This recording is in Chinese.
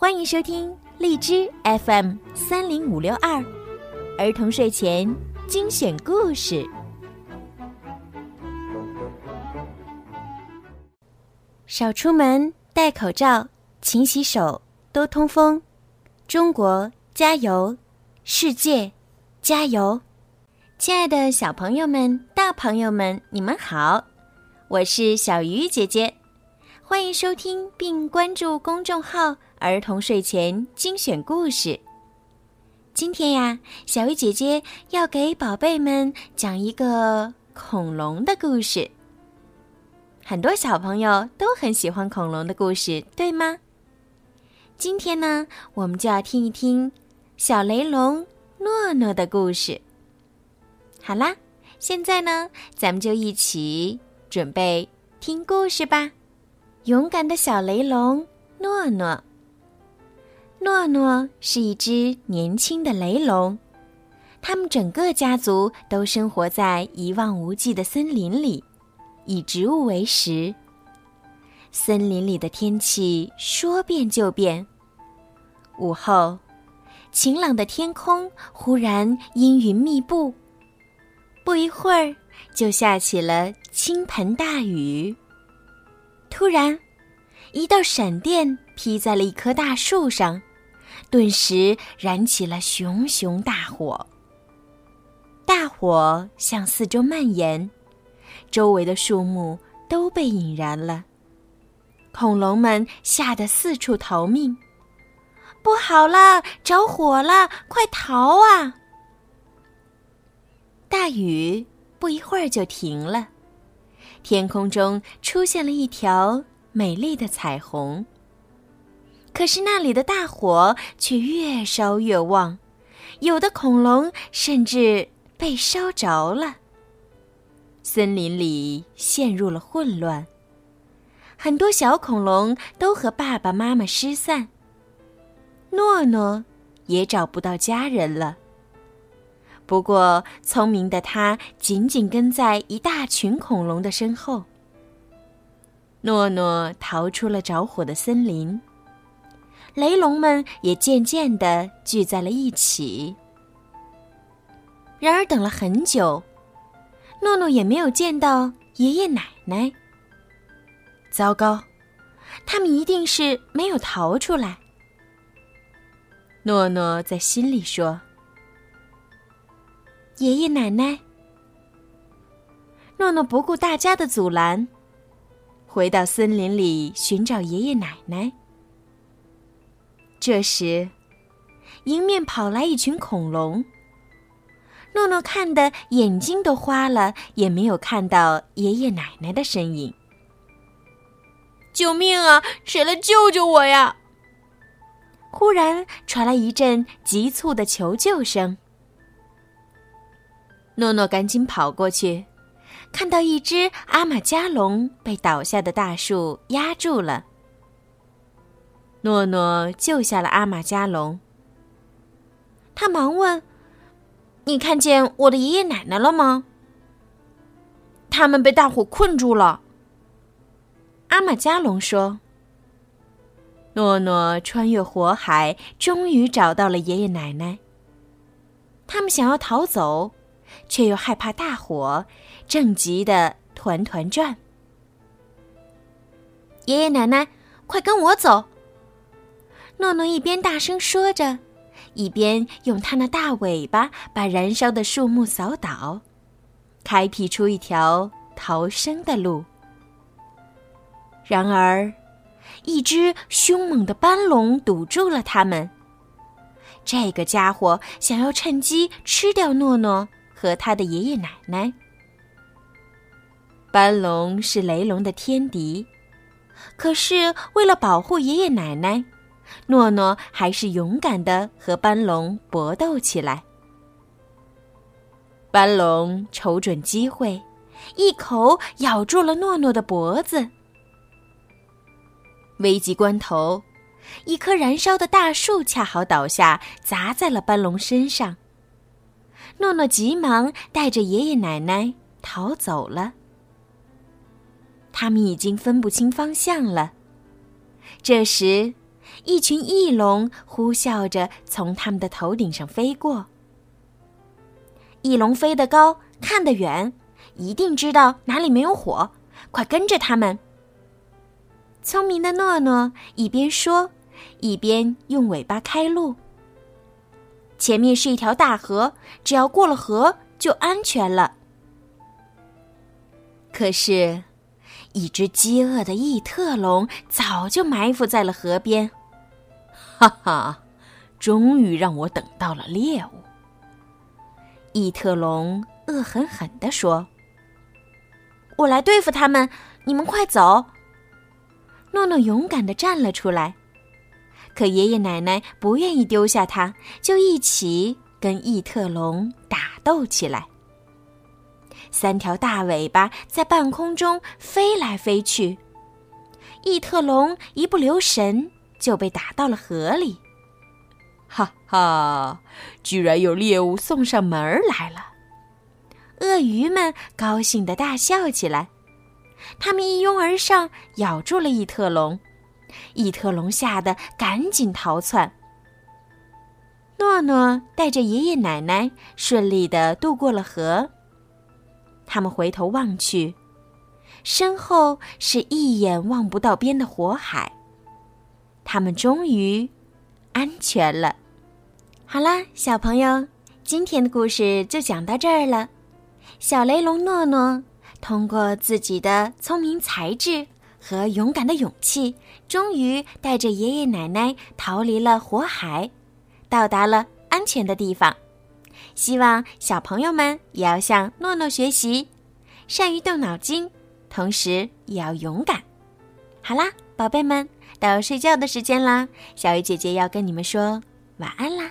欢迎收听荔枝 FM 三零五六二儿童睡前精选故事。少出门，戴口罩，勤洗手，多通风。中国加油，世界加油！亲爱的小朋友们、大朋友们，你们好，我是小鱼姐姐，欢迎收听并关注公众号。儿童睡前精选故事。今天呀，小鱼姐姐要给宝贝们讲一个恐龙的故事。很多小朋友都很喜欢恐龙的故事，对吗？今天呢，我们就要听一听小雷龙诺诺的故事。好啦，现在呢，咱们就一起准备听故事吧。勇敢的小雷龙诺诺。诺诺是一只年轻的雷龙，他们整个家族都生活在一望无际的森林里，以植物为食。森林里的天气说变就变。午后，晴朗的天空忽然阴云密布，不一会儿就下起了倾盆大雨。突然，一道闪电劈在了一棵大树上。顿时燃起了熊熊大火。大火向四周蔓延，周围的树木都被引燃了。恐龙们吓得四处逃命。不好了，着火了！快逃啊！大雨不一会儿就停了，天空中出现了一条美丽的彩虹。可是那里的大火却越烧越旺，有的恐龙甚至被烧着了。森林里陷入了混乱，很多小恐龙都和爸爸妈妈失散。诺诺也找不到家人了。不过聪明的他紧紧跟在一大群恐龙的身后。诺诺逃出了着火的森林。雷龙们也渐渐的聚在了一起。然而，等了很久，诺诺也没有见到爷爷奶奶。糟糕，他们一定是没有逃出来。诺诺在心里说：“爷爷奶奶。”诺诺不顾大家的阻拦，回到森林里寻找爷爷奶奶。这时，迎面跑来一群恐龙。诺诺看的眼睛都花了，也没有看到爷爷奶奶的身影。救命啊！谁来救救我呀？忽然传来一阵急促的求救声。诺诺赶紧跑过去，看到一只阿玛加龙被倒下的大树压住了。诺诺救下了阿玛加龙。他忙问：“你看见我的爷爷奶奶了吗？”他们被大火困住了。阿玛加龙说：“诺诺穿越火海，终于找到了爷爷奶奶。他们想要逃走，却又害怕大火，正急得团团转。爷爷奶奶，快跟我走！”诺诺一边大声说着，一边用它那大尾巴把燃烧的树木扫倒，开辟出一条逃生的路。然而，一只凶猛的斑龙堵住了他们。这个家伙想要趁机吃掉诺诺和他的爷爷奶奶。斑龙是雷龙的天敌，可是为了保护爷爷奶奶。诺诺还是勇敢的和斑龙搏斗起来。斑龙瞅准机会，一口咬住了诺诺的脖子。危急关头，一棵燃烧的大树恰好倒下，砸在了斑龙身上。诺诺急忙带着爷爷奶奶逃走了。他们已经分不清方向了。这时。一群翼龙呼啸着从他们的头顶上飞过。翼龙飞得高，看得远，一定知道哪里没有火，快跟着他们。聪明的诺诺一边说，一边用尾巴开路。前面是一条大河，只要过了河就安全了。可是，一只饥饿的异特龙早就埋伏在了河边。哈哈，终于让我等到了猎物。异特龙恶狠狠地说：“我来对付他们，你们快走。”诺诺勇敢地站了出来，可爷爷奶奶不愿意丢下他，就一起跟异特龙打斗起来。三条大尾巴在半空中飞来飞去，异特龙一不留神就被打到了河里。哈哈，居然有猎物送上门来了！鳄鱼们高兴地大笑起来，他们一拥而上，咬住了异特龙。异特龙吓得赶紧逃窜。诺诺带着爷爷奶奶顺利地渡过了河。他们回头望去，身后是一眼望不到边的火海。他们终于安全了。好啦，小朋友，今天的故事就讲到这儿了。小雷龙诺诺通过自己的聪明才智和勇敢的勇气，终于带着爷爷奶奶逃离了火海，到达了安全的地方。希望小朋友们也要向诺诺学习，善于动脑筋，同时也要勇敢。好啦，宝贝们，到睡觉的时间啦，小鱼姐姐要跟你们说晚安啦。